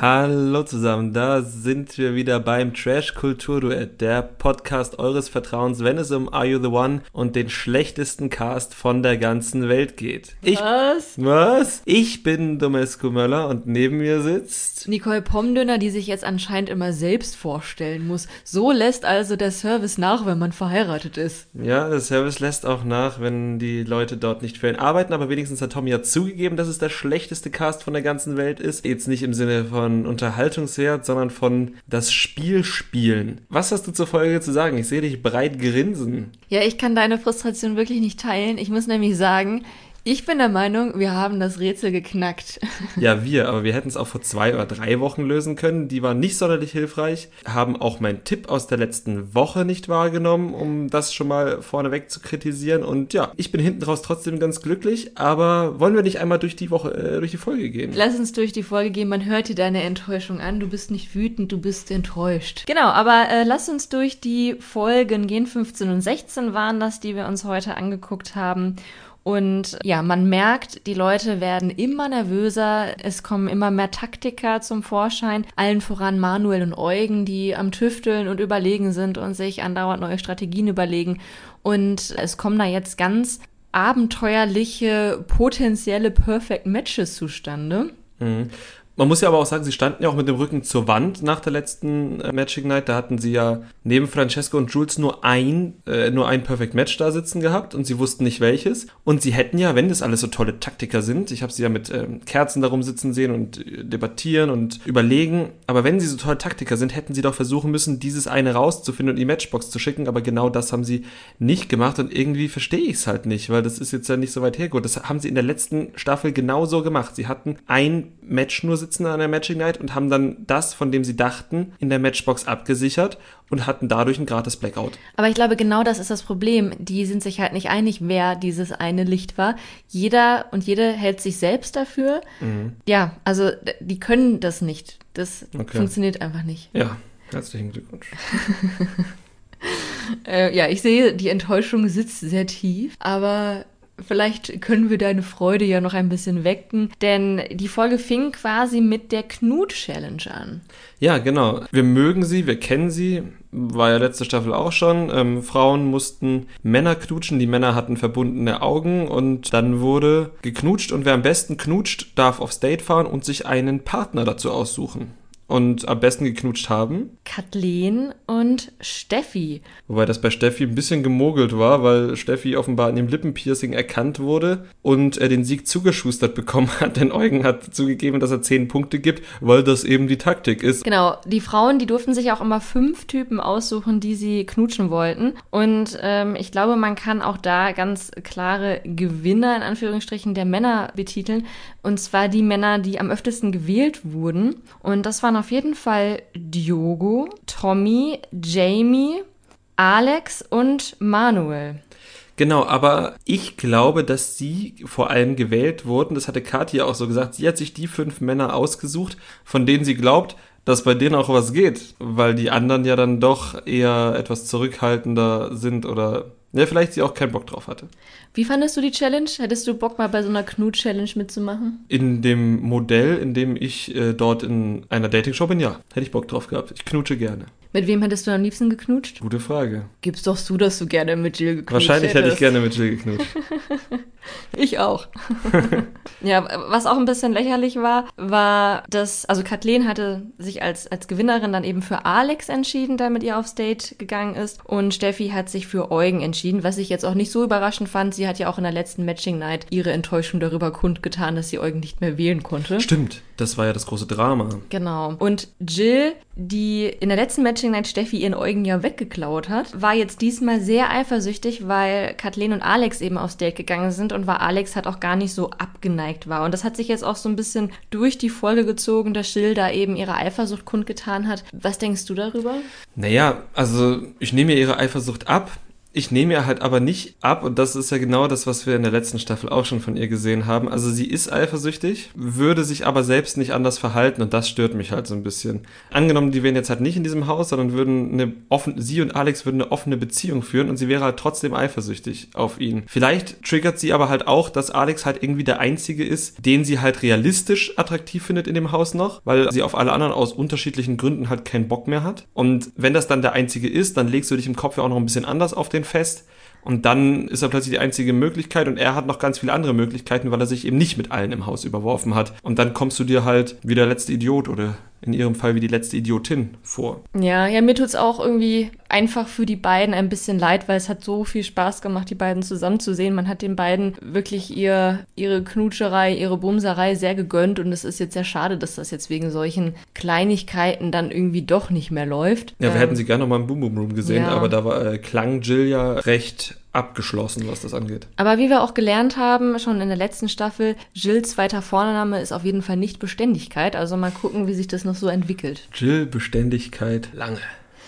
Hallo zusammen, da sind wir wieder beim Trash Kultur Duett, der Podcast eures Vertrauens, wenn es um Are You the One und den schlechtesten Cast von der ganzen Welt geht. Ich, was? Was? Ich bin Domescu Möller und neben mir sitzt Nicole Pomdöner, die sich jetzt anscheinend immer selbst vorstellen muss. So lässt also der Service nach, wenn man verheiratet ist. Ja, der Service lässt auch nach, wenn die Leute dort nicht für ihn arbeiten, aber wenigstens hat Tommy ja zugegeben, dass es der schlechteste Cast von der ganzen Welt ist. Jetzt nicht im Sinne von von Unterhaltungswert, sondern von das Spiel spielen. Was hast du zur Folge zu sagen? Ich sehe dich breit grinsen. Ja, ich kann deine Frustration wirklich nicht teilen. Ich muss nämlich sagen, ich bin der Meinung, wir haben das Rätsel geknackt. Ja, wir, aber wir hätten es auch vor zwei oder drei Wochen lösen können. Die waren nicht sonderlich hilfreich, haben auch meinen Tipp aus der letzten Woche nicht wahrgenommen, um das schon mal vorneweg zu kritisieren. Und ja, ich bin hinten raus trotzdem ganz glücklich, aber wollen wir nicht einmal durch die Woche, äh, durch die Folge gehen? Lass uns durch die Folge gehen. Man hört dir deine Enttäuschung an. Du bist nicht wütend, du bist enttäuscht. Genau, aber äh, lass uns durch die Folgen gehen. 15 und 16 waren das, die wir uns heute angeguckt haben. Und ja, man merkt, die Leute werden immer nervöser, es kommen immer mehr Taktiker zum Vorschein, allen voran Manuel und Eugen, die am Tüfteln und überlegen sind und sich andauernd neue Strategien überlegen. Und es kommen da jetzt ganz abenteuerliche, potenzielle Perfect Matches zustande. Mhm. Man muss ja aber auch sagen, sie standen ja auch mit dem Rücken zur Wand nach der letzten äh, Magic Night. Da hatten sie ja neben Francesco und Jules nur ein, äh, nur ein Perfect Match da sitzen gehabt und sie wussten nicht welches. Und sie hätten ja, wenn das alles so tolle Taktiker sind, ich habe sie ja mit ähm, Kerzen darum sitzen sehen und äh, debattieren und überlegen, aber wenn sie so tolle Taktiker sind, hätten sie doch versuchen müssen, dieses eine rauszufinden und die Matchbox zu schicken. Aber genau das haben sie nicht gemacht und irgendwie verstehe ich es halt nicht, weil das ist jetzt ja nicht so weit hergeholt. Das haben sie in der letzten Staffel genauso gemacht. Sie hatten ein Match nur sitzen sitzen an der Magic Night und haben dann das, von dem sie dachten, in der Matchbox abgesichert und hatten dadurch ein gratis Blackout. Aber ich glaube, genau das ist das Problem. Die sind sich halt nicht einig, wer dieses eine Licht war. Jeder und jede hält sich selbst dafür. Mhm. Ja, also die können das nicht. Das okay. funktioniert einfach nicht. Ja, herzlichen Glückwunsch. äh, ja, ich sehe, die Enttäuschung sitzt sehr tief, aber Vielleicht können wir deine Freude ja noch ein bisschen wecken, denn die Folge fing quasi mit der Knut-Challenge an. Ja, genau. Wir mögen sie, wir kennen sie, war ja letzte Staffel auch schon. Ähm, Frauen mussten Männer knutschen, die Männer hatten verbundene Augen und dann wurde geknutscht und wer am besten knutscht, darf aufs Date fahren und sich einen Partner dazu aussuchen und am besten geknutscht haben? Kathleen und Steffi. Wobei das bei Steffi ein bisschen gemogelt war, weil Steffi offenbar an dem Lippenpiercing erkannt wurde und er den Sieg zugeschustert bekommen hat, denn Eugen hat zugegeben, dass er zehn Punkte gibt, weil das eben die Taktik ist. Genau, die Frauen, die durften sich auch immer fünf Typen aussuchen, die sie knutschen wollten. Und ähm, ich glaube, man kann auch da ganz klare Gewinner in Anführungsstrichen der Männer betiteln. Und zwar die Männer, die am öftesten gewählt wurden. Und das waren auf jeden Fall Diogo, Tommy, Jamie, Alex und Manuel. Genau, aber ich glaube, dass sie vor allem gewählt wurden. Das hatte Katja auch so gesagt. Sie hat sich die fünf Männer ausgesucht, von denen sie glaubt, dass bei denen auch was geht, weil die anderen ja dann doch eher etwas zurückhaltender sind oder ja, vielleicht sie auch keinen Bock drauf hatte. Wie fandest du die Challenge? Hättest du Bock mal bei so einer Knut-Challenge mitzumachen? In dem Modell, in dem ich äh, dort in einer Dating-Show bin, ja. Hätte ich Bock drauf gehabt. Ich knutsche gerne. Mit wem hättest du am liebsten geknutscht? Gute Frage. Gib's doch zu, dass du gerne mit Jill geknutscht Wahrscheinlich hättest. hätte ich gerne mit Jill geknutscht. ich auch. ja, was auch ein bisschen lächerlich war, war, dass, also Kathleen hatte sich als, als Gewinnerin dann eben für Alex entschieden, der mit ihr aufs Date gegangen ist. Und Steffi hat sich für Eugen entschieden, was ich jetzt auch nicht so überraschend fand. Sie hat ja auch in der letzten Matching Night ihre Enttäuschung darüber kundgetan, dass sie Eugen nicht mehr wählen konnte. Stimmt, das war ja das große Drama. Genau. Und Jill, die in der letzten Matching Matching Night Steffi ihren Eugen ja weggeklaut hat, war jetzt diesmal sehr eifersüchtig, weil Kathleen und Alex eben aufs Date gegangen sind und weil Alex halt auch gar nicht so abgeneigt war. Und das hat sich jetzt auch so ein bisschen durch die Folge gezogen, dass Jill da eben ihre Eifersucht kundgetan hat. Was denkst du darüber? Naja, also ich nehme ihr ihre Eifersucht ab Ich nehme ihr halt aber nicht ab, und das ist ja genau das, was wir in der letzten Staffel auch schon von ihr gesehen haben. Also sie ist eifersüchtig, würde sich aber selbst nicht anders verhalten und das stört mich halt so ein bisschen. Angenommen, die wären jetzt halt nicht in diesem Haus, sondern würden eine offen, sie und Alex würden eine offene Beziehung führen und sie wäre halt trotzdem eifersüchtig auf ihn. Vielleicht triggert sie aber halt auch, dass Alex halt irgendwie der Einzige ist, den sie halt realistisch attraktiv findet in dem Haus noch, weil sie auf alle anderen aus unterschiedlichen Gründen halt keinen Bock mehr hat. Und wenn das dann der Einzige ist, dann legst du dich im Kopf ja auch noch ein bisschen anders auf den fest. Und dann ist er plötzlich die einzige Möglichkeit und er hat noch ganz viele andere Möglichkeiten, weil er sich eben nicht mit allen im Haus überworfen hat. Und dann kommst du dir halt wie der letzte Idiot oder in ihrem Fall wie die letzte Idiotin vor. Ja, ja, mir tut's auch irgendwie einfach für die beiden ein bisschen leid, weil es hat so viel Spaß gemacht, die beiden zusammen zu sehen. Man hat den beiden wirklich ihr, ihre Knutscherei, ihre Bumserei sehr gegönnt und es ist jetzt sehr schade, dass das jetzt wegen solchen Kleinigkeiten dann irgendwie doch nicht mehr läuft. Ja, wir ähm, hätten sie gerne noch mal im Boom Boom Room gesehen, ja. aber da war, äh, klang Jill ja recht abgeschlossen, was das angeht. Aber wie wir auch gelernt haben, schon in der letzten Staffel, Jills zweiter Vorname ist auf jeden Fall nicht Beständigkeit. Also mal gucken, wie sich das noch so entwickelt. Jill Beständigkeit lange.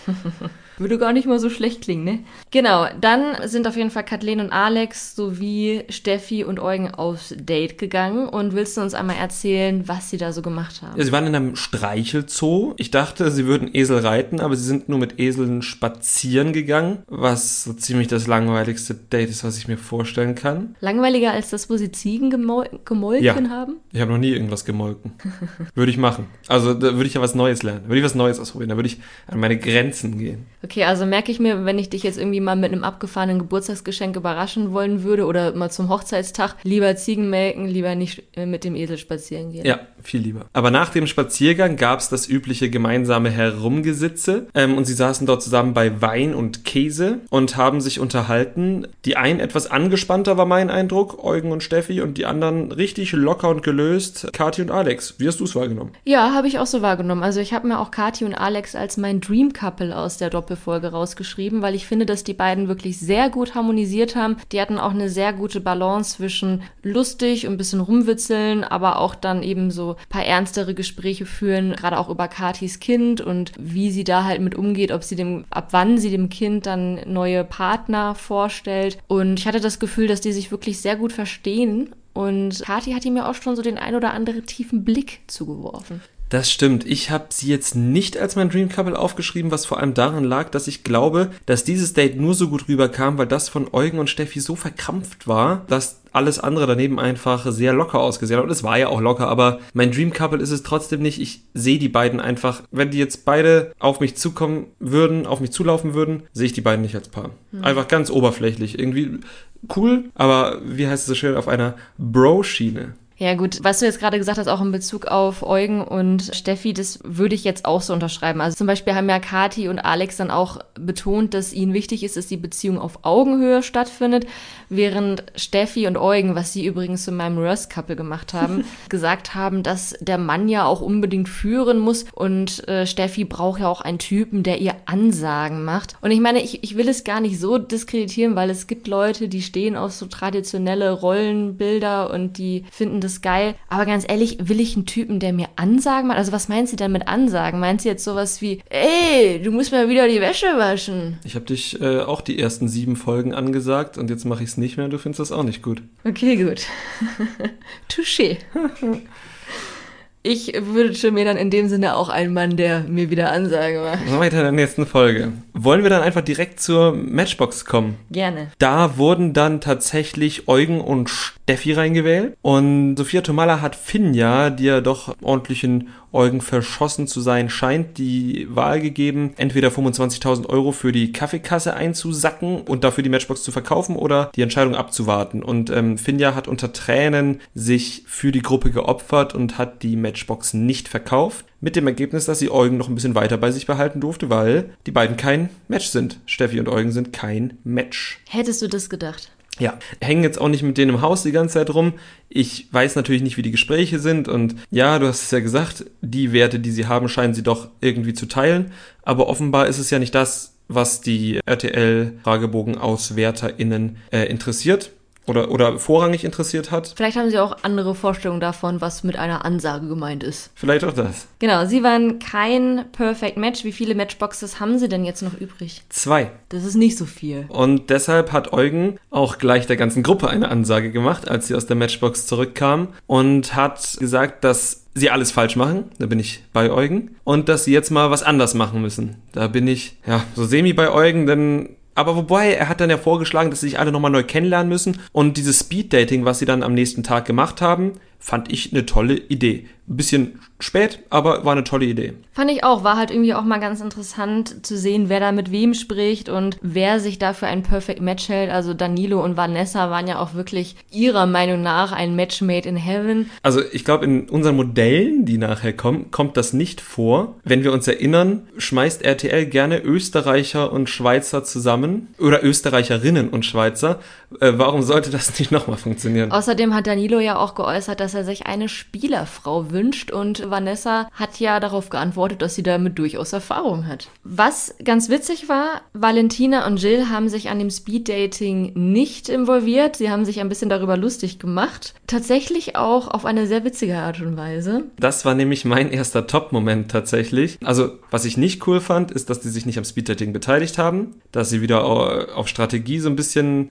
Würde gar nicht mal so schlecht klingen, ne? Genau, dann sind auf jeden Fall Kathleen und Alex sowie Steffi und Eugen aufs Date gegangen. Und willst du uns einmal erzählen, was sie da so gemacht haben? Ja, sie waren in einem Streichelzoo. Ich dachte, sie würden Esel reiten, aber sie sind nur mit Eseln spazieren gegangen, was so ziemlich das langweiligste Date ist, was ich mir vorstellen kann. Langweiliger als das, wo sie Ziegen gemol gemolken ja. haben? Ich habe noch nie irgendwas gemolken. würde ich machen. Also da würde ich ja was Neues lernen. Würde ich was Neues ausprobieren. Da würde ich an meine Grenzen gehen. Okay. Okay, also merke ich mir, wenn ich dich jetzt irgendwie mal mit einem abgefahrenen Geburtstagsgeschenk überraschen wollen würde oder mal zum Hochzeitstag, lieber Ziegen melken, lieber nicht äh, mit dem Esel spazieren gehen. Ja, viel lieber. Aber nach dem Spaziergang gab es das übliche gemeinsame Herumgesitze ähm, und sie saßen dort zusammen bei Wein und Käse und haben sich unterhalten. Die einen etwas angespannter war mein Eindruck, Eugen und Steffi, und die anderen richtig locker und gelöst, Kathi und Alex. Wie hast du es wahrgenommen? Ja, habe ich auch so wahrgenommen. Also ich habe mir auch Kathi und Alex als mein Dream Couple aus der Doppel Folge rausgeschrieben, weil ich finde, dass die beiden wirklich sehr gut harmonisiert haben. Die hatten auch eine sehr gute Balance zwischen lustig und bisschen rumwitzeln, aber auch dann eben so ein paar ernstere Gespräche führen, gerade auch über Katis Kind und wie sie da halt mit umgeht, ob sie dem, ab wann sie dem Kind dann neue Partner vorstellt. Und ich hatte das Gefühl, dass die sich wirklich sehr gut verstehen und Kathi hat ihm ja auch schon so den ein oder anderen tiefen Blick zugeworfen. Das stimmt. Ich habe sie jetzt nicht als mein Dream Couple aufgeschrieben, was vor allem daran lag, dass ich glaube, dass dieses Date nur so gut rüberkam, weil das von Eugen und Steffi so verkrampft war, dass alles andere daneben einfach sehr locker ausgesehen hat. Und es war ja auch locker, aber mein Dream Couple ist es trotzdem nicht. Ich sehe die beiden einfach, wenn die jetzt beide auf mich zukommen würden, auf mich zulaufen würden, sehe ich die beiden nicht als Paar. Mhm. Einfach ganz oberflächlich. Irgendwie cool, aber wie heißt es so schön, auf einer Bro-Schiene. Ja gut, was du jetzt gerade gesagt hast, auch in Bezug auf Eugen und Steffi, das würde ich jetzt auch so unterschreiben. Also zum Beispiel haben ja Kati und Alex dann auch betont, dass ihnen wichtig ist, dass die Beziehung auf Augenhöhe stattfindet, während Steffi und Eugen, was sie übrigens zu meinem Röst-Couple gemacht haben, gesagt haben, dass der Mann ja auch unbedingt führen muss und äh, Steffi braucht ja auch einen Typen, der ihr Ansagen macht. Und ich meine, ich, ich will es gar nicht so diskreditieren, weil es gibt Leute, die stehen auf so traditionelle Rollenbilder und die finden das ist geil. Aber ganz ehrlich, will ich einen Typen, der mir Ansagen macht? Also was meint sie denn mit Ansagen? Meint sie jetzt sowas wie, ey, du musst mal wieder die Wäsche waschen? Ich habe dich äh, auch die ersten sieben Folgen angesagt und jetzt mache ich es nicht mehr und du findest das auch nicht gut. Okay, gut. Touché. Ich wünsche mir dann in dem Sinne auch einen Mann, der mir wieder Ansage macht. Weiter in der nächsten Folge. Wollen wir dann einfach direkt zur Matchbox kommen? Gerne. Da wurden dann tatsächlich Eugen und Steffi reingewählt. Und Sophia Tomala hat Finja, die ja doch ordentlichen Eugen verschossen zu sein scheint, die Wahl gegeben, entweder 25.000 Euro für die Kaffeekasse einzusacken und dafür die Matchbox zu verkaufen oder die Entscheidung abzuwarten. Und ähm, Finja hat unter Tränen sich für die Gruppe geopfert und hat die Matchbox nicht verkauft. Mit dem Ergebnis, dass sie Eugen noch ein bisschen weiter bei sich behalten durfte, weil die beiden kein Match sind. Steffi und Eugen sind kein Match. Hättest du das gedacht? ja, hängen jetzt auch nicht mit denen im Haus die ganze Zeit rum. Ich weiß natürlich nicht, wie die Gespräche sind und ja, du hast es ja gesagt, die Werte, die sie haben, scheinen sie doch irgendwie zu teilen. Aber offenbar ist es ja nicht das, was die RTL-FragebogenauswärterInnen äh, interessiert. Oder, oder vorrangig interessiert hat. Vielleicht haben sie auch andere Vorstellungen davon, was mit einer Ansage gemeint ist. Vielleicht auch das. Genau, sie waren kein Perfect Match. Wie viele Matchboxes haben sie denn jetzt noch übrig? Zwei. Das ist nicht so viel. Und deshalb hat Eugen auch gleich der ganzen Gruppe eine Ansage gemacht, als sie aus der Matchbox zurückkam und hat gesagt, dass sie alles falsch machen. Da bin ich bei Eugen. Und dass sie jetzt mal was anders machen müssen. Da bin ich, ja, so semi bei Eugen, denn aber wobei, er hat dann ja vorgeschlagen, dass sie sich alle nochmal neu kennenlernen müssen. Und dieses Speed-Dating, was sie dann am nächsten Tag gemacht haben, fand ich eine tolle Idee. Ein bisschen spät, aber war eine tolle Idee. Fand ich auch. War halt irgendwie auch mal ganz interessant zu sehen, wer da mit wem spricht und wer sich da für ein Perfect Match hält. Also Danilo und Vanessa waren ja auch wirklich ihrer Meinung nach ein Match made in heaven. Also ich glaube, in unseren Modellen, die nachher kommen, kommt das nicht vor. Wenn wir uns erinnern, schmeißt RTL gerne Österreicher und Schweizer zusammen oder Österreicherinnen und Schweizer. Äh, warum sollte das nicht nochmal funktionieren? Außerdem hat Danilo ja auch geäußert, dass er sich eine Spielerfrau wünscht und Vanessa hat ja darauf geantwortet, dass sie damit durchaus Erfahrung hat. Was ganz witzig war, Valentina und Jill haben sich an dem Speeddating nicht involviert. Sie haben sich ein bisschen darüber lustig gemacht. Tatsächlich auch auf eine sehr witzige Art und Weise. Das war nämlich mein erster Top-Moment tatsächlich. Also, was ich nicht cool fand, ist, dass die sich nicht am Speeddating beteiligt haben, dass sie wieder auf Strategie so ein bisschen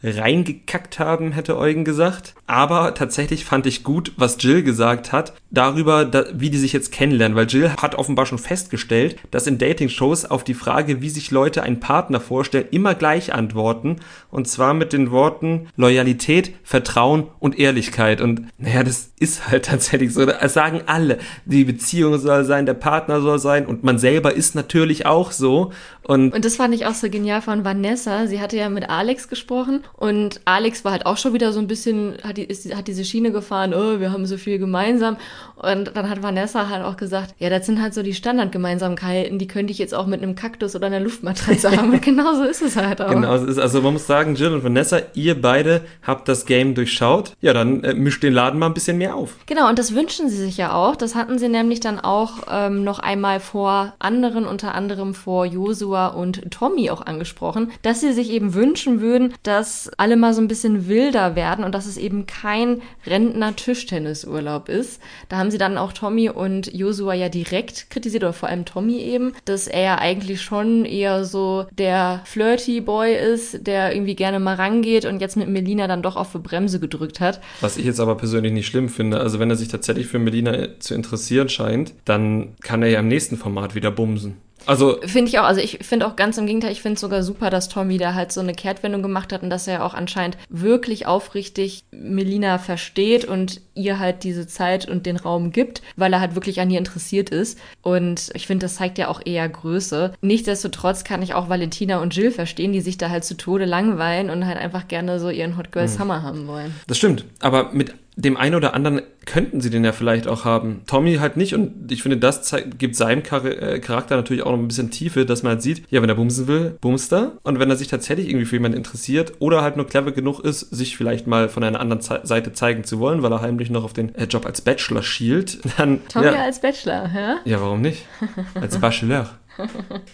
reingekackt haben, hätte Eugen gesagt. Aber tatsächlich fand ich gut, was Jill gesagt hat, darüber, wie die sich jetzt kennenlernen, weil Jill hat offenbar schon festgestellt, dass in Dating-Shows auf die Frage, wie sich Leute einen Partner vorstellen, immer gleich antworten. Und zwar mit den Worten Loyalität, Vertrauen und Ehrlichkeit. Und naja, das ist halt tatsächlich so. Das sagen alle. Die Beziehung soll sein, der Partner soll sein und man selber ist natürlich auch so. Und, und das fand ich auch so genial von Vanessa. Sie hatte ja mit Alex gesprochen und Alex war halt auch schon wieder so ein bisschen, hat, die, ist, hat diese Schiene gefahren, oh, wir haben so viel gemeinsam. Und dann hat Vanessa halt auch gesagt, ja, das sind halt so die Standardgemeinsamkeiten, die könnte ich jetzt auch mit einem Kaktus oder einer Luftmatratze haben. Und genau so ist es halt auch. Genau, ist, also man muss sagen, Jill und Vanessa, ihr beide habt das Game durchschaut. Ja, dann äh, mischt den Laden mal ein bisschen mehr auf. Genau, und das wünschen sie sich ja auch. Das hatten sie nämlich dann auch ähm, noch einmal vor anderen, unter anderem vor Josua und Tommy auch angesprochen, dass sie sich eben wünschen würden, dass alle mal so ein bisschen wilder werden und dass es eben kein Rentner-Tischtennisurlaub ist. Da haben sie dann auch Tommy und Josua ja direkt kritisiert, oder vor allem Tommy eben, dass er ja eigentlich schon eher so der flirty Boy ist, der irgendwie gerne mal rangeht und jetzt mit Melina dann doch auf die Bremse gedrückt hat. Was ich jetzt aber persönlich nicht schlimm finde. Also wenn er sich tatsächlich für Melina zu interessieren scheint, dann kann er ja im nächsten Format wieder bumsen. Also finde ich auch, also ich finde auch ganz im Gegenteil, ich finde es sogar super, dass Tommy da halt so eine Kehrtwendung gemacht hat und dass er auch anscheinend wirklich aufrichtig Melina versteht und ihr halt diese Zeit und den Raum gibt, weil er halt wirklich an ihr interessiert ist. Und ich finde, das zeigt ja auch eher Größe. Nichtsdestotrotz kann ich auch Valentina und Jill verstehen, die sich da halt zu Tode langweilen und halt einfach gerne so ihren Hot Girl hm. Summer haben wollen. Das stimmt, aber mit dem einen oder anderen könnten sie den ja vielleicht auch haben. Tommy halt nicht und ich finde, das gibt seinem äh, Charakter natürlich auch noch ein bisschen Tiefe, dass man halt sieht, ja, wenn er bumsen will, bumst er. Und wenn er sich tatsächlich irgendwie für jemanden interessiert oder halt nur clever genug ist, sich vielleicht mal von einer anderen Ze Seite zeigen zu wollen, weil er heimlich noch auf den äh, Job als Bachelor schielt, dann... Tommy ja, als Bachelor, ja? Ja, warum nicht? Als Bachelor.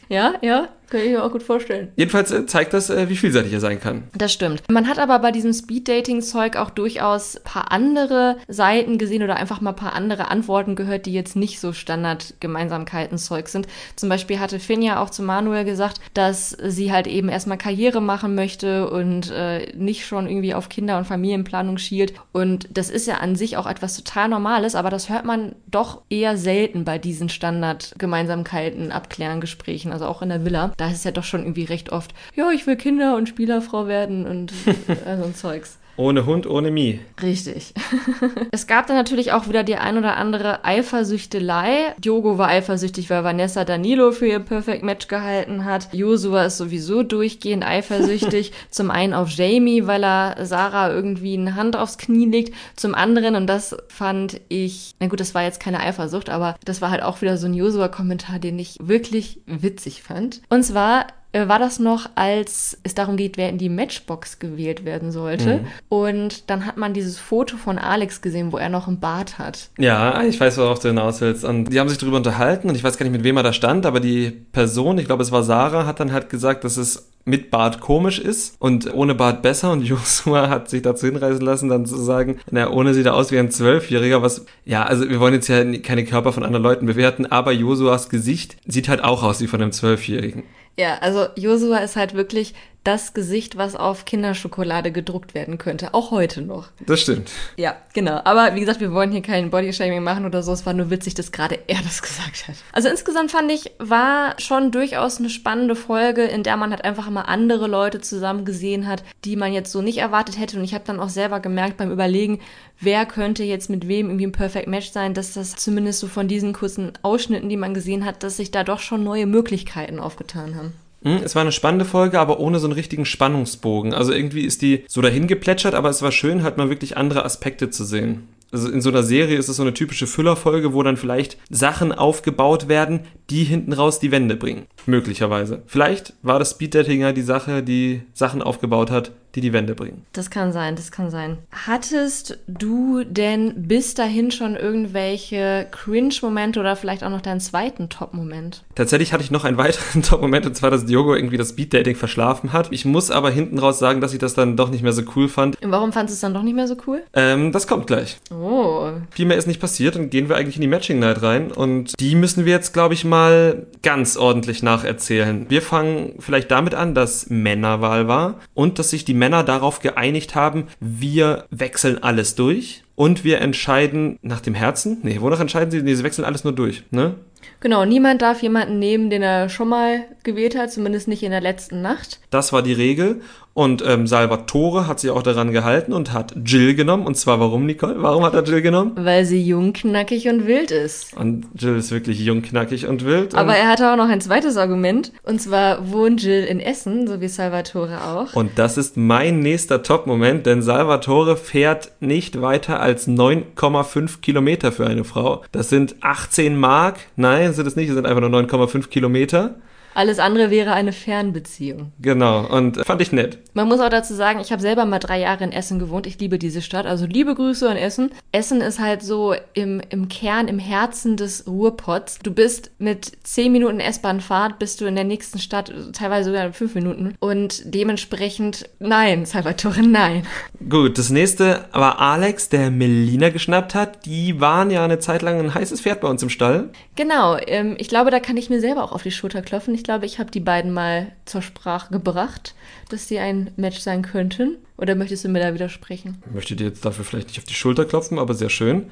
ja, ja, kann ich mir auch gut vorstellen. Jedenfalls äh, zeigt das, äh, wie vielseitig er sein kann. Das stimmt. Man hat aber bei diesem Speed-Dating-Zeug auch durchaus ein paar andere Seiten gesehen oder einfach mal ein paar andere Antworten gehört, die jetzt nicht so Standard-Gemeinsamkeiten-Zeug sind. Zum Beispiel hatte Finja auch zu Manuel gesagt, dass sie halt eben erstmal Karriere machen möchte und äh, nicht schon irgendwie auf Kinder- und Familienplanung schielt. Und das ist ja an sich auch etwas total Normales, aber das hört man doch eher selten bei diesen Standard-Gemeinsamkeiten abklären Gesprächen, also auch in der Villa da ist es ja doch schon irgendwie recht oft, ja, ich will Kinder und Spielerfrau werden und äh, so ein Zeugs. Ohne Hund, ohne Mie. Richtig. es gab dann natürlich auch wieder die ein oder andere Eifersüchtelei. Diogo war eifersüchtig, weil Vanessa Danilo für ihr Perfect Match gehalten hat. Josua ist sowieso durchgehend eifersüchtig. Zum einen auf Jamie, weil er Sarah irgendwie eine Hand aufs Knie legt. Zum anderen, und das fand ich, na gut, das war jetzt keine Eifersucht, aber das war halt auch wieder so ein Josua-Kommentar, den ich wirklich witzig fand. Und zwar war das noch, als es darum geht, wer in die Matchbox gewählt werden sollte. Mhm. Und dann hat man dieses Foto von Alex gesehen, wo er noch einen Bart hat. Ja, ich weiß, worauf du hinaus willst. Und die haben sich darüber unterhalten und ich weiß gar nicht, mit wem er da stand, aber die Person, ich glaube, es war Sarah, hat dann halt gesagt, dass es mit Bart komisch ist und ohne Bart besser. Und Joshua hat sich dazu hinreißen lassen, dann zu sagen, na, ohne sieht er aus wie ein Zwölfjähriger, was, ja, also wir wollen jetzt ja keine Körper von anderen Leuten bewerten, aber Josuas Gesicht sieht halt auch aus wie von einem Zwölfjährigen. Ja, also Josua ist halt wirklich das Gesicht, was auf Kinderschokolade gedruckt werden könnte. Auch heute noch. Das stimmt. Ja, genau. Aber wie gesagt, wir wollen hier kein Bodyshaming machen oder so. Es war nur witzig, dass gerade er das gesagt hat. Also insgesamt fand ich, war schon durchaus eine spannende Folge, in der man halt einfach mal andere Leute zusammen gesehen hat, die man jetzt so nicht erwartet hätte. Und ich habe dann auch selber gemerkt beim Überlegen, wer könnte jetzt mit wem irgendwie ein Perfect Match sein, dass das zumindest so von diesen kurzen Ausschnitten, die man gesehen hat, dass sich da doch schon neue Möglichkeiten aufgetan haben. Hm, es war eine spannende Folge, aber ohne so einen richtigen Spannungsbogen. Also irgendwie ist die so dahin geplätschert, aber es war schön, halt mal wirklich andere Aspekte zu sehen. Also in so einer Serie ist es so eine typische Füllerfolge, wo dann vielleicht Sachen aufgebaut werden, die hinten raus die Wände bringen. Möglicherweise. Vielleicht war das Speed ja die Sache, die Sachen aufgebaut hat, die die Wände bringen. Das kann sein, das kann sein. Hattest du denn bis dahin schon irgendwelche Cringe-Momente oder vielleicht auch noch deinen zweiten Top-Moment? Tatsächlich hatte ich noch einen weiteren Top-Moment und zwar, dass Diogo irgendwie das Speed-Dating verschlafen hat. Ich muss aber hinten raus sagen, dass ich das dann doch nicht mehr so cool fand. Und warum fandest du es dann doch nicht mehr so cool? Ähm, das kommt gleich. Oh. Viel mehr ist nicht passiert und gehen wir eigentlich in die Matching Night rein und die müssen wir jetzt, glaube ich, mal ganz ordentlich nacherzählen. Wir fangen vielleicht damit an, dass Männerwahl war und dass sich die Männer Männer darauf geeinigt haben, wir wechseln alles durch und wir entscheiden nach dem Herzen. Nee, wonach entscheiden sie? Nee, sie wechseln alles nur durch, ne? Genau, niemand darf jemanden nehmen, den er schon mal gewählt hat, zumindest nicht in der letzten Nacht. Das war die Regel. Und ähm, Salvatore hat sich auch daran gehalten und hat Jill genommen. Und zwar warum, Nicole? Warum hat er Jill genommen? Weil sie jung, knackig und wild ist. Und Jill ist wirklich jung, knackig und wild. Aber er hatte auch noch ein zweites Argument. Und zwar wohnt Jill in Essen, so wie Salvatore auch. Und das ist mein nächster Top-Moment, denn Salvatore fährt nicht weiter als 9,5 Kilometer für eine Frau. Das sind 18 Mark. Nein, sind es nicht. Es sind einfach nur 9,5 Kilometer. Alles andere wäre eine Fernbeziehung. Genau, und fand ich nett. Man muss auch dazu sagen, ich habe selber mal drei Jahre in Essen gewohnt. Ich liebe diese Stadt. Also liebe Grüße an Essen. Essen ist halt so im, im Kern, im Herzen des Ruhrpots. Du bist mit zehn Minuten S-Bahn-Fahrt, bist du in der nächsten Stadt, teilweise sogar in fünf Minuten. Und dementsprechend, nein, Salvatore, nein. Gut, das nächste war Alex, der Melina geschnappt hat. Die waren ja eine Zeit lang ein heißes Pferd bei uns im Stall. Genau, ähm, ich glaube, da kann ich mir selber auch auf die Schulter klopfen. Ich glaube, ich habe die beiden mal zur Sprache gebracht, dass sie ein Match sein könnten. Oder möchtest du mir da widersprechen? Ich möchte dir jetzt dafür vielleicht nicht auf die Schulter klopfen, aber sehr schön.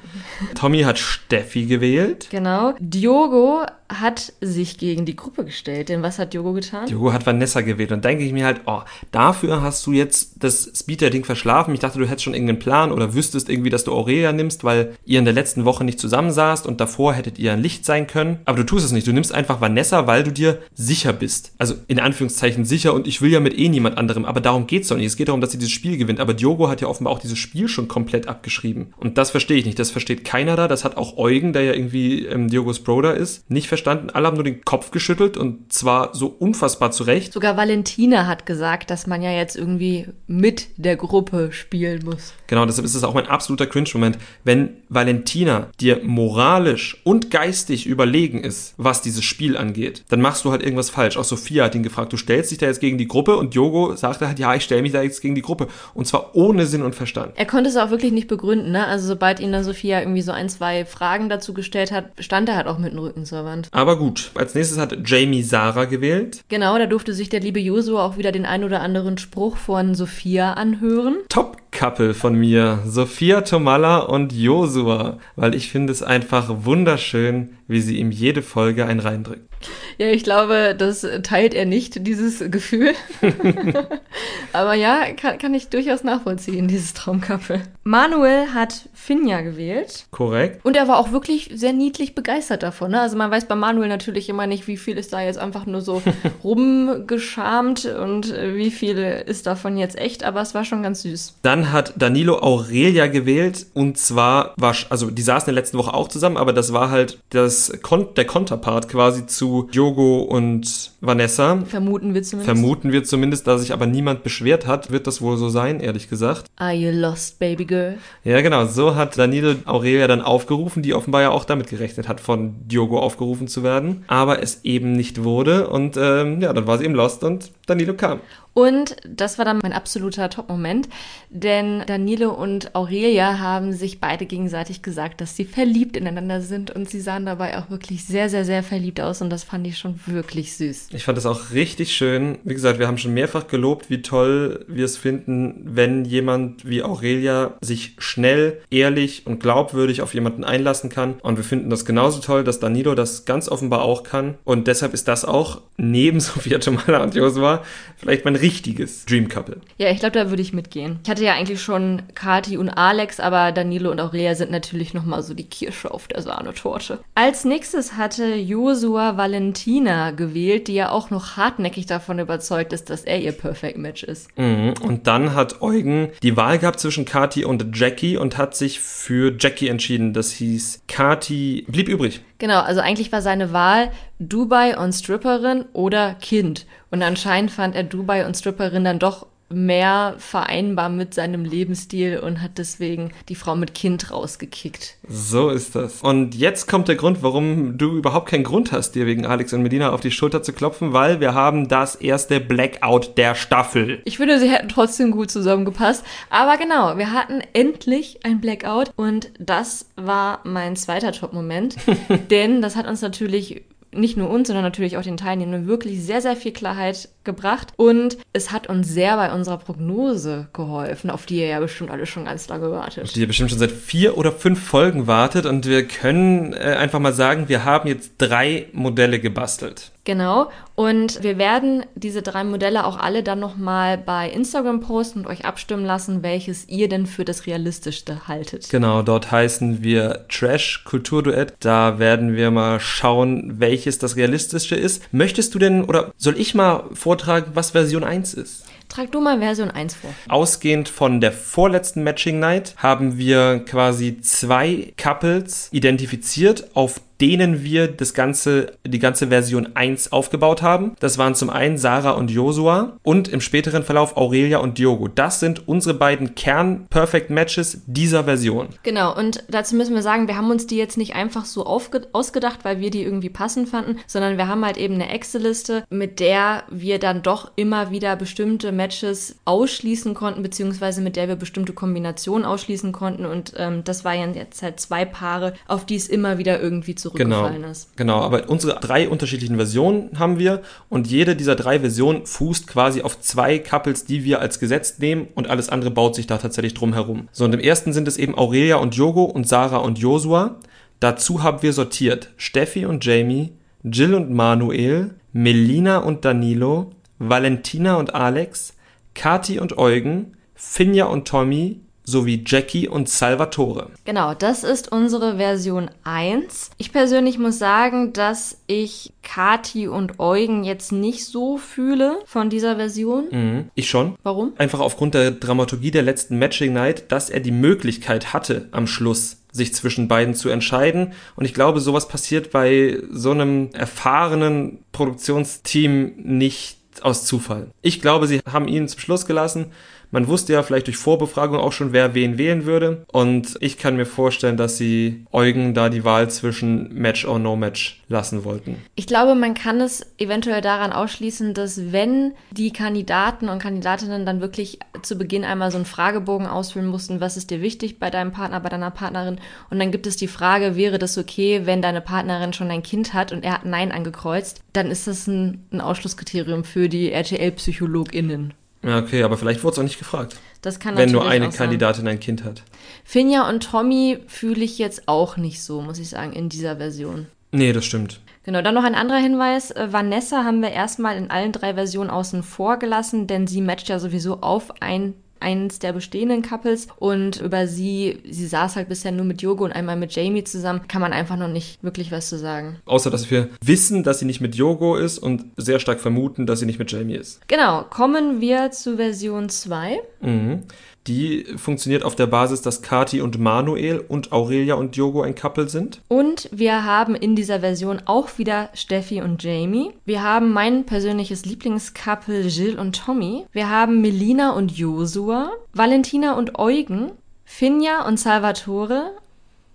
Tommy hat Steffi gewählt. Genau. Diogo hat sich gegen die Gruppe gestellt. Denn was hat Diogo getan? Diogo hat Vanessa gewählt. Und denke ich mir halt, oh, dafür hast du jetzt das Speeder-Ding verschlafen. Ich dachte, du hättest schon irgendeinen Plan oder wüsstest irgendwie, dass du Aurelia nimmst, weil ihr in der letzten Woche nicht zusammensaßt und davor hättet ihr ein Licht sein können. Aber du tust es nicht. Du nimmst einfach Vanessa, weil du dir sicher bist. Also in Anführungszeichen sicher und ich will ja mit eh niemand anderem. Aber darum geht's doch nicht. Es geht darum, dass sie dieses Spiel gewinnt. Aber Diogo hat ja offenbar auch dieses Spiel schon komplett abgeschrieben. Und das verstehe ich nicht. Das versteht keiner da. Das hat auch Eugen, der ja irgendwie ähm, Diogos Broder ist, nicht verstanden. Alle haben nur den Kopf geschüttelt und zwar so unfassbar zurecht. Sogar Valentina hat gesagt, dass man ja jetzt irgendwie mit der Gruppe spielen muss. Genau, deshalb ist es auch mein absoluter Cringe-Moment. Wenn Valentina dir moralisch und geistig überlegen ist, was dieses Spiel angeht, dann machst du halt irgendwas falsch. Auch Sophia hat ihn gefragt, du stellst dich da jetzt gegen die Gruppe und Diogo sagte halt, ja, ich stelle mich da jetzt gegen die Gruppe. Und zwar ohne Sinn und Verstand. Er konnte es auch wirklich nicht begründen, ne? Also sobald ihn dann Sophia irgendwie so ein, zwei Fragen dazu gestellt hat, stand er halt auch mit dem Rücken zur Wand. Aber gut, als nächstes hat Jamie Sarah gewählt. Genau, da durfte sich der liebe Joshua auch wieder den ein oder anderen Spruch von Sophia anhören. Top Couple von mir, Sophia Tomalla und Josua, weil ich finde es einfach wunderschön, wie sie ihm jede Folge ein reindrückt. Ja, ich glaube, das teilt er nicht, dieses Gefühl. Aber ja, kann, kann ich durchaus nachvollziehen, dieses Traumkappel. Manuel hat Finja gewählt. Korrekt. Und er war auch wirklich sehr niedlich begeistert davon. Ne? Also man weiß bei Manuel natürlich immer nicht, wie viel ist da jetzt einfach nur so rumgeschamt und wie viel ist davon jetzt echt, aber es war schon ganz süß. Dann hat Danilo Aurelia gewählt und zwar war, also die saßen in der letzten Woche auch zusammen, aber das war halt das, der Konterpart quasi zu zu Diogo und Vanessa. Vermuten wir zumindest. Vermuten wir zumindest, da sich aber niemand beschwert hat, wird das wohl so sein, ehrlich gesagt. Are you lost, baby girl? Ja, genau. So hat Danilo Aurelia dann aufgerufen, die offenbar ja auch damit gerechnet hat, von Diogo aufgerufen zu werden. Aber es eben nicht wurde. Und ähm, ja, dann war sie eben lost und Danilo kam. Und das war dann mein absoluter Top-Moment, denn Danilo und Aurelia haben sich beide gegenseitig gesagt, dass sie verliebt ineinander sind und sie sahen dabei auch wirklich sehr, sehr, sehr verliebt aus und das fand ich schon wirklich süß. Ich fand das auch richtig schön. Wie gesagt, wir haben schon mehrfach gelobt, wie toll wir es finden, wenn jemand wie Aurelia sich schnell, ehrlich und glaubwürdig auf jemanden einlassen kann. Und wir finden das genauso toll, dass Danilo das ganz offenbar auch kann. Und deshalb ist das auch neben Sophia Tomala und Josua vielleicht mein richtiges Dream Couple. Ja, ich glaube, da würde ich mitgehen. Ich hatte ja eigentlich schon Kati und Alex, aber Danilo und Aurelia sind natürlich nochmal so die Kirsche auf der Sahnetorte. Als nächstes hatte Josua Valentina gewählt, die ja auch noch hartnäckig davon überzeugt ist, dass er ihr Perfect Match ist. Mhm. Und dann hat Eugen die Wahl gehabt zwischen Kati und Jackie und hat sich für Jackie entschieden. Das hieß, Kati blieb übrig. Genau, also eigentlich war seine Wahl Dubai und Stripperin oder Kind. Und anscheinend fand er Dubai und Stripperin dann doch mehr vereinbar mit seinem Lebensstil und hat deswegen die Frau mit Kind rausgekickt. So ist das. Und jetzt kommt der Grund, warum du überhaupt keinen Grund hast, dir wegen Alex und Medina auf die Schulter zu klopfen, weil wir haben das erste Blackout der Staffel. Ich finde, sie hätten trotzdem gut zusammengepasst. Aber genau, wir hatten endlich ein Blackout und das war mein zweiter Top-Moment. denn das hat uns natürlich nicht nur uns, sondern natürlich auch den Teilnehmern wirklich sehr, sehr viel Klarheit gebracht. Und es hat uns sehr bei unserer Prognose geholfen, auf die ihr ja bestimmt alle schon ganz lange wartet. Auf die ihr bestimmt schon seit vier oder fünf Folgen wartet. Und wir können äh, einfach mal sagen, wir haben jetzt drei Modelle gebastelt. Genau. Und wir werden diese drei Modelle auch alle dann nochmal bei Instagram posten und euch abstimmen lassen, welches ihr denn für das Realistischste haltet. Genau, dort heißen wir Trash Kulturduett. Da werden wir mal schauen, welches das Realistische ist. Möchtest du denn, oder soll ich mal vortragen, was Version 1 ist? Trag du mal Version 1 vor. Ausgehend von der vorletzten Matching Night haben wir quasi zwei Couples identifiziert, auf denen wir das ganze, die ganze Version 1 aufgebaut haben. Das waren zum einen Sarah und Josua und im späteren Verlauf Aurelia und Diogo. Das sind unsere beiden Kern-Perfect Matches dieser Version. Genau, und dazu müssen wir sagen, wir haben uns die jetzt nicht einfach so ausgedacht, weil wir die irgendwie passend fanden, sondern wir haben halt eben eine Excel-Liste, mit der wir dann doch immer wieder bestimmte Matches ausschließen konnten, beziehungsweise mit der wir bestimmte Kombinationen ausschließen konnten. Und ähm, das waren jetzt halt zwei Paare, auf die es immer wieder irgendwie zurückgefallen genau, ist. Genau, aber unsere drei unterschiedlichen Versionen haben wir und jede dieser drei Versionen fußt quasi auf zwei Couples, die wir als Gesetz nehmen und alles andere baut sich da tatsächlich drum herum. So, und im ersten sind es eben Aurelia und Yogo und Sarah und Josua. Dazu haben wir sortiert Steffi und Jamie, Jill und Manuel, Melina und Danilo, Valentina und Alex, Kati und Eugen, Finja und Tommy, sowie Jackie und Salvatore. Genau, das ist unsere Version 1. Ich persönlich muss sagen, dass ich Kati und Eugen jetzt nicht so fühle von dieser Version. Mhm, ich schon. Warum? Einfach aufgrund der Dramaturgie der letzten Matching Night, dass er die Möglichkeit hatte, am Schluss sich zwischen beiden zu entscheiden. Und ich glaube, sowas passiert bei so einem erfahrenen Produktionsteam nicht aus Zufall. Ich glaube, sie haben ihn zum Schluss gelassen. Man wusste ja vielleicht durch Vorbefragung auch schon, wer wen wählen würde. Und ich kann mir vorstellen, dass sie Eugen da die Wahl zwischen Match or No Match lassen wollten. Ich glaube, man kann es eventuell daran ausschließen, dass wenn die Kandidaten und Kandidatinnen dann wirklich zu Beginn einmal so einen Fragebogen ausfüllen mussten, was ist dir wichtig bei deinem Partner, bei deiner Partnerin? Und dann gibt es die Frage, wäre das okay, wenn deine Partnerin schon ein Kind hat und er hat Nein angekreuzt? Dann ist das ein, ein Ausschlusskriterium für die RTL-PsychologInnen. Ja, okay, aber vielleicht wurde es auch nicht gefragt. Das kann Wenn nur eine. Kandidatin ein Kind hat. Finja und Tommy fühle ich jetzt auch nicht so, muss ich sagen, in dieser Version. Nee, das stimmt. Genau, dann noch ein anderer Hinweis. Äh, Vanessa haben wir erstmal in allen drei Versionen außen vor gelassen, denn sie matcht ja sowieso auf ein eins der bestehenden Couples und über sie, sie saß halt bisher nur mit Yogo und einmal mit Jamie zusammen, kann man einfach noch nicht wirklich was zu sagen. Außer, dass wir wissen, dass sie nicht mit Yogo ist und sehr stark vermuten, dass sie nicht mit Jamie ist. Genau, kommen wir zu Version 2. Mhm. Die funktioniert auf der Basis, dass Kati und Manuel und Aurelia und Diogo ein Couple sind. Und wir haben in dieser Version auch wieder Steffi und Jamie. Wir haben mein persönliches Lieblingscouple Jill und Tommy. Wir haben Melina und Josua, Valentina und Eugen, Finja und Salvatore,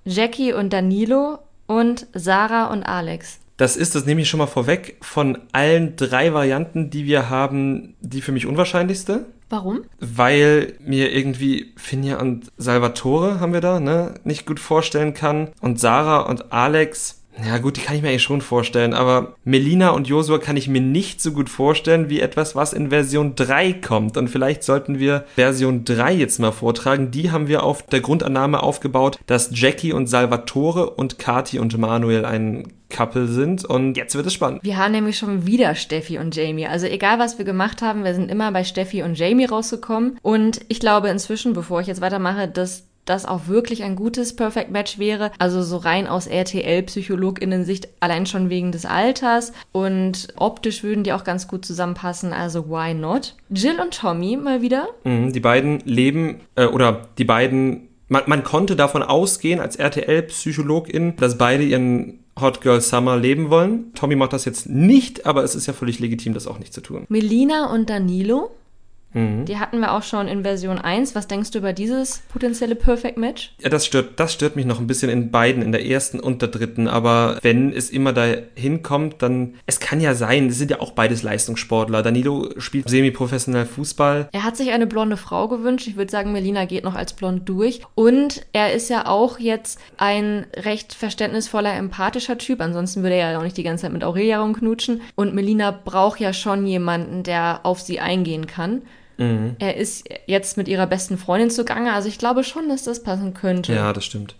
Jackie und Danilo und Sarah und Alex. Das ist, das nehme ich schon mal vorweg, von allen drei Varianten, die wir haben, die für mich unwahrscheinlichste. Warum? Weil mir irgendwie Finja und Salvatore haben wir da, ne, nicht gut vorstellen kann. Und Sarah und Alex, ja gut, die kann ich mir eigentlich schon vorstellen, aber Melina und Josua kann ich mir nicht so gut vorstellen wie etwas, was in Version 3 kommt. Und vielleicht sollten wir Version 3 jetzt mal vortragen. Die haben wir auf der Grundannahme aufgebaut, dass Jackie und Salvatore und Kati und Manuel ein Couple sind und jetzt wird es spannend. Wir haben nämlich schon wieder Steffi und Jamie. Also egal, was wir gemacht haben, wir sind immer bei Steffi und Jamie rausgekommen. Und ich glaube inzwischen, bevor ich jetzt weitermache, dass das auch wirklich ein gutes Perfect Match wäre. Also so rein aus RTL-PsychologInnen-Sicht, allein schon wegen des Alters. Und optisch würden die auch ganz gut zusammenpassen, also why not? Jill und Tommy mal wieder. Mhm, die beiden leben, äh, oder die beiden, man, man konnte davon ausgehen, als RTL-Psychologin, dass beide ihren Hot Girl Summer leben wollen. Tommy macht das jetzt nicht, aber es ist ja völlig legitim, das auch nicht zu tun. Melina und Danilo. Mhm. Die hatten wir auch schon in Version 1. Was denkst du über dieses potenzielle Perfect Match? Ja, das stört, das stört mich noch ein bisschen in beiden, in der ersten und der dritten. Aber wenn es immer dahin kommt, dann, es kann ja sein, es sind ja auch beides Leistungssportler. Danilo spielt semi-professionell Fußball. Er hat sich eine blonde Frau gewünscht. Ich würde sagen, Melina geht noch als blond durch. Und er ist ja auch jetzt ein recht verständnisvoller, empathischer Typ. Ansonsten würde er ja auch nicht die ganze Zeit mit Aurelia rumknutschen. Und Melina braucht ja schon jemanden, der auf sie eingehen kann. Mhm. Er ist jetzt mit ihrer besten Freundin zugange, also ich glaube schon, dass das passen könnte. Ja, das stimmt.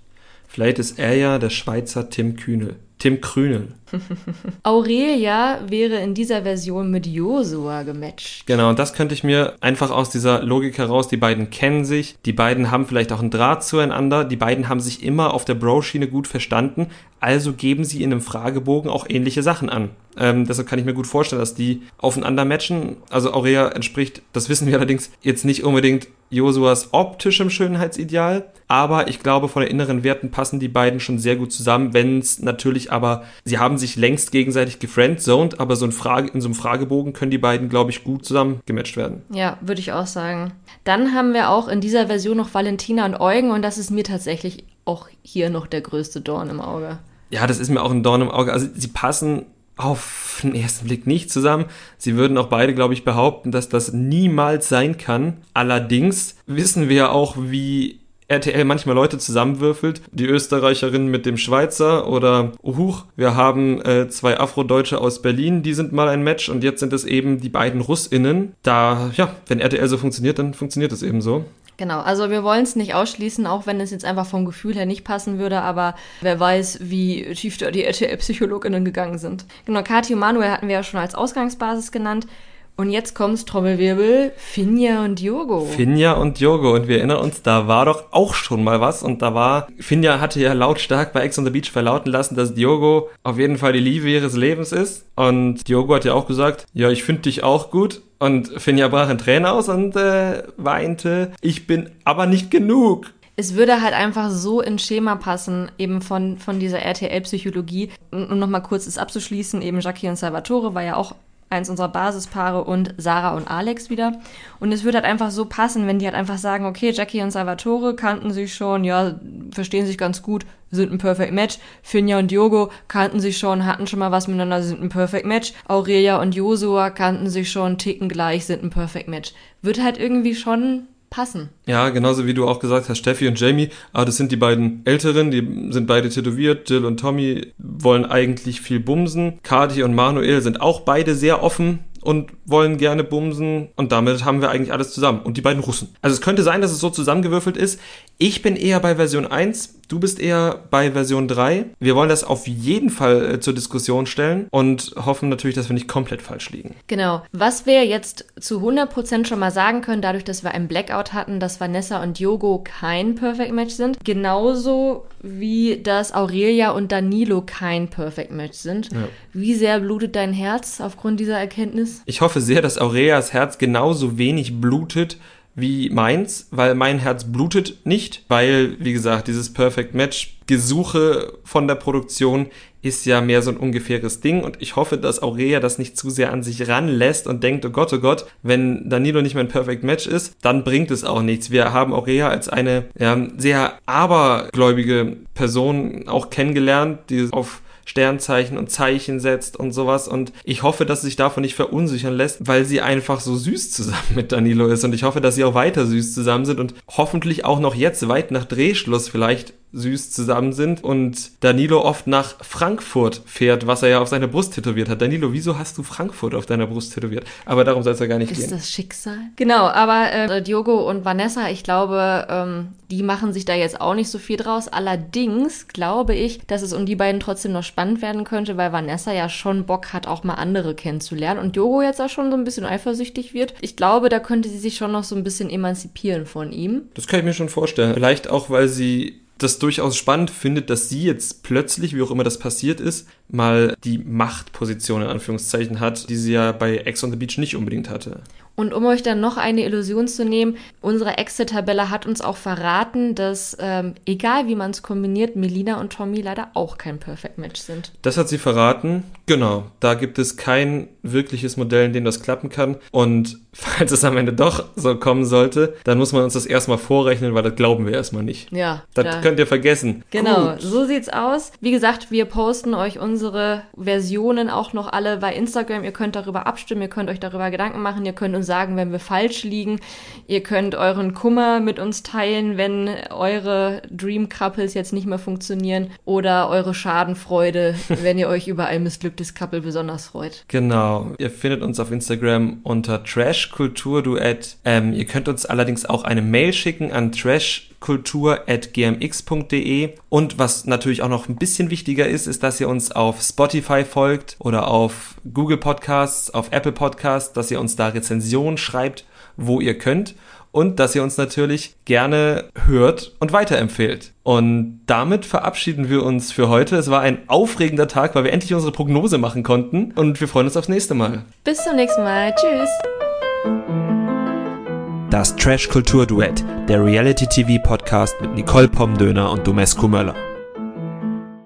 Vielleicht ist er ja der Schweizer Tim Kühnel. Tim Krünel. Aurelia wäre in dieser Version mit Josua gematcht. Genau, und das könnte ich mir einfach aus dieser Logik heraus, die beiden kennen sich, die beiden haben vielleicht auch einen Draht zueinander, die beiden haben sich immer auf der Bro-Schiene gut verstanden, also geben sie in einem Fragebogen auch ähnliche Sachen an. Ähm, deshalb kann ich mir gut vorstellen, dass die aufeinander matchen. Also Aurea entspricht, das wissen wir allerdings, jetzt nicht unbedingt Josuas optischem Schönheitsideal, aber ich glaube, von den inneren Werten passen die beiden schon sehr gut zusammen, wenn es natürlich aber, sie haben sich längst gegenseitig gefriendzoned, aber so ein Frage, in so einem Fragebogen können die beiden, glaube ich, gut zusammen gematcht werden. Ja, würde ich auch sagen. Dann haben wir auch in dieser Version noch Valentina und Eugen und das ist mir tatsächlich auch hier noch der größte Dorn im Auge. Ja, das ist mir auch ein Dorn im Auge. Also sie passen auf den ersten Blick nicht zusammen. Sie würden auch beide, glaube ich, behaupten, dass das niemals sein kann. Allerdings wissen wir auch, wie RTL manchmal Leute zusammenwürfelt. Die Österreicherin mit dem Schweizer oder Huch, wir haben äh, zwei Afrodeutsche aus Berlin, die sind mal ein Match und jetzt sind es eben die beiden Russinnen. Da, ja, wenn RTL so funktioniert, dann funktioniert es eben so. Genau, also wir wollen es nicht ausschließen, auch wenn es jetzt einfach vom Gefühl her nicht passen würde, aber wer weiß, wie tief da die RTL-Psychologinnen gegangen sind. Genau, Kathi und Manuel hatten wir ja schon als Ausgangsbasis genannt. Und jetzt kommt's, Trommelwirbel, Finja und Diogo. Finja und Diogo. Und wir erinnern uns, da war doch auch schon mal was. Und da war, Finja hatte ja lautstark bei Ex on the Beach verlauten lassen, dass Diogo auf jeden Fall die Liebe ihres Lebens ist. Und Diogo hat ja auch gesagt, ja, ich finde dich auch gut. Und Finja brach in Tränen aus und äh, weinte, ich bin aber nicht genug es würde halt einfach so ins Schema passen, eben von, von dieser RTL-Psychologie. Um nochmal kurz das abzuschließen, eben Jackie und Salvatore war ja auch eins unserer Basispaare und Sarah und Alex wieder. Und es würde halt einfach so passen, wenn die halt einfach sagen, okay, Jackie und Salvatore kannten sich schon, ja, verstehen sich ganz gut, sind ein Perfect Match. Finja und Diogo kannten sich schon, hatten schon mal was miteinander, sind ein Perfect Match. Aurelia und Josua kannten sich schon, ticken gleich, sind ein Perfect Match. Wird halt irgendwie schon passen. Ja, genauso wie du auch gesagt hast, Steffi und Jamie, aber das sind die beiden Älteren, die sind beide tätowiert. Jill und Tommy wollen eigentlich viel bumsen. Kati und Manuel sind auch beide sehr offen und wollen gerne bumsen und damit haben wir eigentlich alles zusammen. Und die beiden Russen. Also es könnte sein, dass es so zusammengewürfelt ist. Ich bin eher bei Version 1, du bist eher bei Version 3. Wir wollen das auf jeden Fall äh, zur Diskussion stellen und hoffen natürlich, dass wir nicht komplett falsch liegen. Genau. Was wir jetzt zu 100% schon mal sagen können, dadurch, dass wir einen Blackout hatten, dass Vanessa und Yogo kein Perfect Match sind, genauso wie dass Aurelia und Danilo kein Perfect Match sind. Ja. Wie sehr blutet dein Herz aufgrund dieser Erkenntnis? Ich hoffe sehr, dass Aurelias Herz genauso wenig blutet wie meins, weil mein Herz blutet nicht, weil, wie gesagt, dieses Perfect Match Gesuche von der Produktion ist ja mehr so ein ungefähres Ding und ich hoffe, dass Aurea das nicht zu sehr an sich ranlässt und denkt, oh Gott, oh Gott, wenn Danilo nicht mehr ein Perfect Match ist, dann bringt es auch nichts. Wir haben Aurea als eine ja, sehr abergläubige Person auch kennengelernt, die auf Sternzeichen und Zeichen setzt und sowas. Und ich hoffe, dass sie sich davon nicht verunsichern lässt, weil sie einfach so süß zusammen mit Danilo ist. Und ich hoffe, dass sie auch weiter süß zusammen sind und hoffentlich auch noch jetzt, weit nach Drehschluss vielleicht, süß zusammen sind und Danilo oft nach Frankfurt fährt, was er ja auf seiner Brust tätowiert hat. Danilo, wieso hast du Frankfurt auf deiner Brust tätowiert? Aber darum soll es ja gar nicht ist gehen. Ist das Schicksal? Genau, aber äh, Diogo und Vanessa, ich glaube, ähm, die machen sich da jetzt auch nicht so viel draus. Allerdings glaube ich, dass es um die beiden trotzdem noch spannend werden könnte, weil Vanessa ja schon Bock hat, auch mal andere kennenzulernen und Diogo jetzt auch schon so ein bisschen eifersüchtig wird. Ich glaube, da könnte sie sich schon noch so ein bisschen emanzipieren von ihm. Das kann ich mir schon vorstellen. Vielleicht auch, weil sie das durchaus spannend findet, dass sie jetzt plötzlich, wie auch immer das passiert ist, mal die Machtposition in Anführungszeichen hat, die sie ja bei Ex on the Beach nicht unbedingt hatte. Und um euch dann noch eine Illusion zu nehmen, unsere Excel-Tabelle hat uns auch verraten, dass ähm, egal wie man es kombiniert, Melina und Tommy leider auch kein Perfect Match sind. Das hat sie verraten. Genau. Da gibt es kein wirkliches Modell, in dem das klappen kann. Und falls es am Ende doch so kommen sollte, dann muss man uns das erstmal vorrechnen, weil das glauben wir erstmal nicht. Ja. Das da. könnt ihr vergessen. Genau, Gut. so sieht's aus. Wie gesagt, wir posten euch unsere Versionen auch noch alle bei Instagram. Ihr könnt darüber abstimmen, ihr könnt euch darüber Gedanken machen, ihr könnt uns sagen, wenn wir falsch liegen. Ihr könnt euren Kummer mit uns teilen, wenn eure Dream Couples jetzt nicht mehr funktionieren oder eure Schadenfreude, wenn ihr euch über ein missglücktes Couple besonders freut. Genau. Ihr findet uns auf Instagram unter Trashkulturduett. Ähm, ihr könnt uns allerdings auch eine Mail schicken an trashkultur.gmx.de und was natürlich auch noch ein bisschen wichtiger ist, ist, dass ihr uns auf Spotify folgt oder auf Google Podcasts, auf Apple Podcasts, dass ihr uns da Rezensionen schreibt, wo ihr könnt und dass ihr uns natürlich gerne hört und weiterempfehlt. Und damit verabschieden wir uns für heute. Es war ein aufregender Tag, weil wir endlich unsere Prognose machen konnten und wir freuen uns aufs nächste Mal. Bis zum nächsten Mal. Tschüss. Das Trash Kultur Duett, der Reality TV Podcast mit Nicole Pomdöner und Domescu Möller.